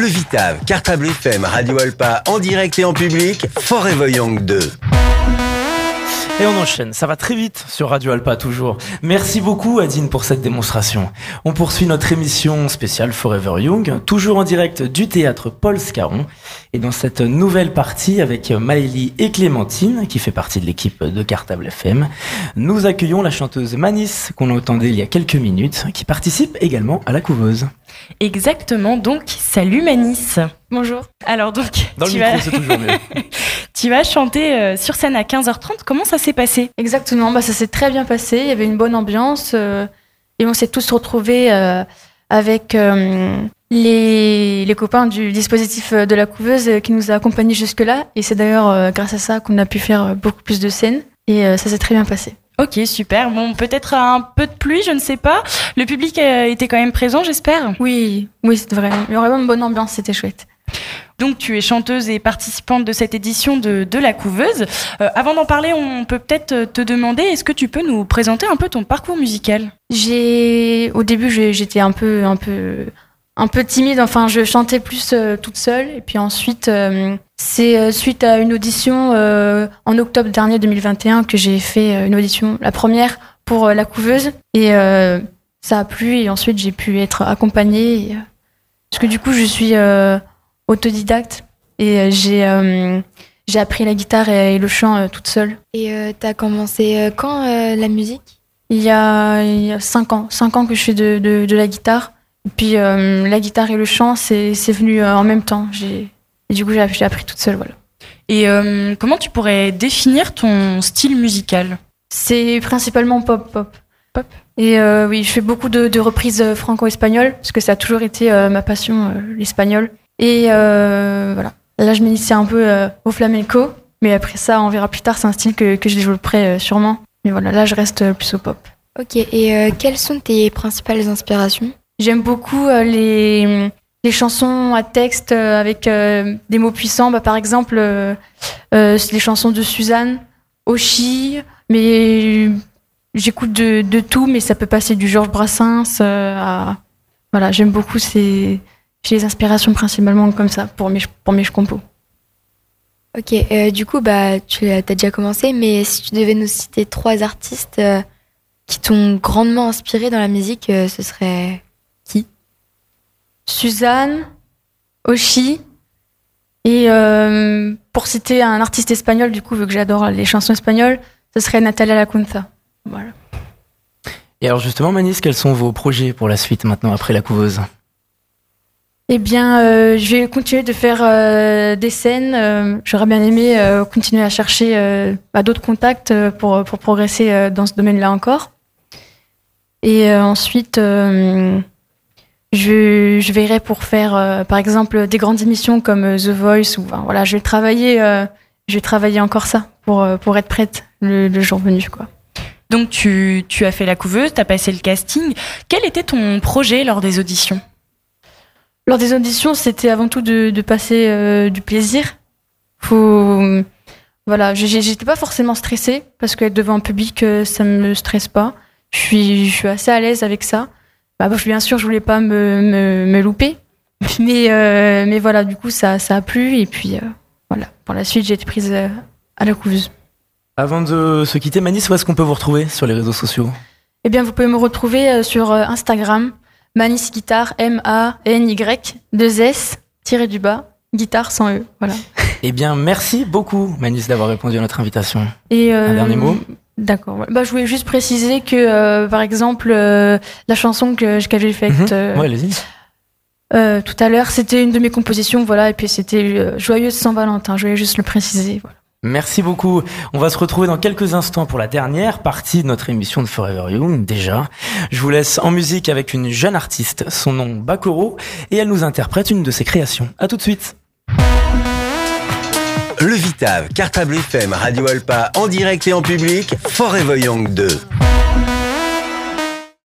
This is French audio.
Le Vitave, Cartable FM, Radio Alpa, en direct et en public, Forever Young 2. Et on enchaîne, ça va très vite sur Radio Alpa toujours. Merci beaucoup Adine pour cette démonstration. On poursuit notre émission spéciale Forever Young, toujours en direct du théâtre Paul Scarron. Et dans cette nouvelle partie avec Maëlie et Clémentine, qui fait partie de l'équipe de Cartable FM, nous accueillons la chanteuse Manis, qu'on entendait il y a quelques minutes, qui participe également à la couveuse. Exactement, donc salut Manis. Bonjour. Alors donc, Dans le tu, micro, vas, c'est toujours mieux. tu vas chanter euh, sur scène à 15h30. Comment ça s'est passé? Exactement, bah, ça s'est très bien passé, il y avait une bonne ambiance euh, et on s'est tous retrouvés euh, avec euh, les, les copains du dispositif de la couveuse qui nous a accompagnés jusque-là et c'est d'ailleurs grâce à ça qu'on a pu faire beaucoup plus de scènes et ça s'est très bien passé. Ok, super. Bon, peut-être un peu de pluie, je ne sais pas. Le public était quand même présent, j'espère? Oui, oui, c'est vrai, il y avait vraiment une bonne ambiance, c'était chouette. Donc tu es chanteuse et participante de cette édition de, de la couveuse. Euh, avant d'en parler, on peut peut-être te demander, est-ce que tu peux nous présenter un peu ton parcours musical? J'ai au début j'étais un peu un peu un peu timide. Enfin, je chantais plus euh, toute seule. Et puis ensuite, euh, c'est euh, suite à une audition euh, en octobre dernier 2021 que j'ai fait euh, une audition, la première pour euh, la couveuse. Et euh, ça a plu. Et ensuite, j'ai pu être accompagnée. euh, parce que du coup, je suis euh, autodidacte et euh, j'ai euh, j'ai appris la guitare et, et le chant euh, toute seule. Et euh, t'as commencé euh, quand euh, la musique? Il y a, il y a cinq ans, cinq ans que je fais de, de, de la guitare. Et puis euh, la guitare et le chant, c'est c'est venu euh, en même temps. J'ai et du coup j'ai j'ai appris toute seule, voilà. Et euh, comment tu pourrais définir ton style musical? C'est principalement pop, pop, pop? Et euh, oui, je fais beaucoup de, de reprises franco-espagnoles parce que ça a toujours été euh, ma passion, euh, l'espagnol. Et euh, voilà. Là, je m'initie un peu euh, au flamenco, mais après ça, on verra plus tard. C'est un style que, que je développerai euh, sûrement. Mais voilà, là, je reste plus au pop. Ok, et euh, quelles sont tes principales inspirations? J'aime beaucoup euh, les, les chansons à texte euh, avec des mots puissants. Bah, par exemple, les chansons de Suzanne, Oshi, mais j'écoute de, de tout, mais ça peut passer du Georges Brassens à. Voilà, j'aime beaucoup ces. J'ai les inspirations principalement comme ça pour mes, pour mes compos. Ok, euh, du coup, bah, tu as déjà commencé, mais si tu devais nous citer trois artistes euh, qui t'ont grandement inspiré dans la musique, euh, ce serait Suzanne, Oshi, et euh, pour citer un artiste espagnol, du coup, vu que j'adore les chansons espagnoles, ce serait Natalia Lacunza. Voilà. Et alors justement Manis, quels sont vos projets pour la suite maintenant après la couveuse? Eh bien, euh, je vais continuer de faire euh, des scènes. euh, J'aurais bien aimé continuer à chercher bah, d'autres contacts pour, pour progresser dans ce domaine-là encore. Et ensuite, je, verrai pour faire, par exemple, des grandes émissions comme The Voice. Voilà, je vais travailler, je vais travailler encore ça pour, pour être prête le, le jour venu, quoi. Donc tu, tu as fait la couveuse, tu as passé le casting. Quel était ton projet lors des auditions? Lors des auditions, c'était avant tout de, de passer euh, du plaisir. Faut, voilà, j'étais pas forcément stressée parce qu'être devant un public, euh, ça me stresse pas. Je suis, je suis assez à l'aise avec ça. Bah, bien sûr, je voulais pas me, me, me louper, mais euh, mais voilà, du coup, ça, ça a plu et puis euh, voilà. Pour la suite, j'ai été prise à la couveuse. Avant de se quitter Manis, où est-ce qu'on peut vous retrouver sur les réseaux sociaux? Eh bien, vous pouvez me retrouver sur Instagram, Manis Guitare, M-A-N-Y, 2 S, tiré du bas, guitare sans E. Voilà. Eh bien merci beaucoup Manis d'avoir répondu à notre invitation. Et, euh, Un dernier mot D'accord. Bah, je voulais juste préciser que, euh, par exemple, euh, la chanson que faite euh, Ouais, allez-y. euh, tout à l'heure, c'était une de mes compositions, voilà, et puis c'était euh, Joyeuse Saint-Valentin. Je voulais juste le préciser. Voilà. Merci beaucoup. On va se retrouver dans quelques instants pour la dernière partie de notre émission de Forever Young, déjà. Je vous laisse en musique avec une jeune artiste, son nom Bakoro, et elle nous interprète une de ses créations. À tout de suite. Le Vitave, Cartable FM, Radio Alpa, en direct et en public, Forever Young 2.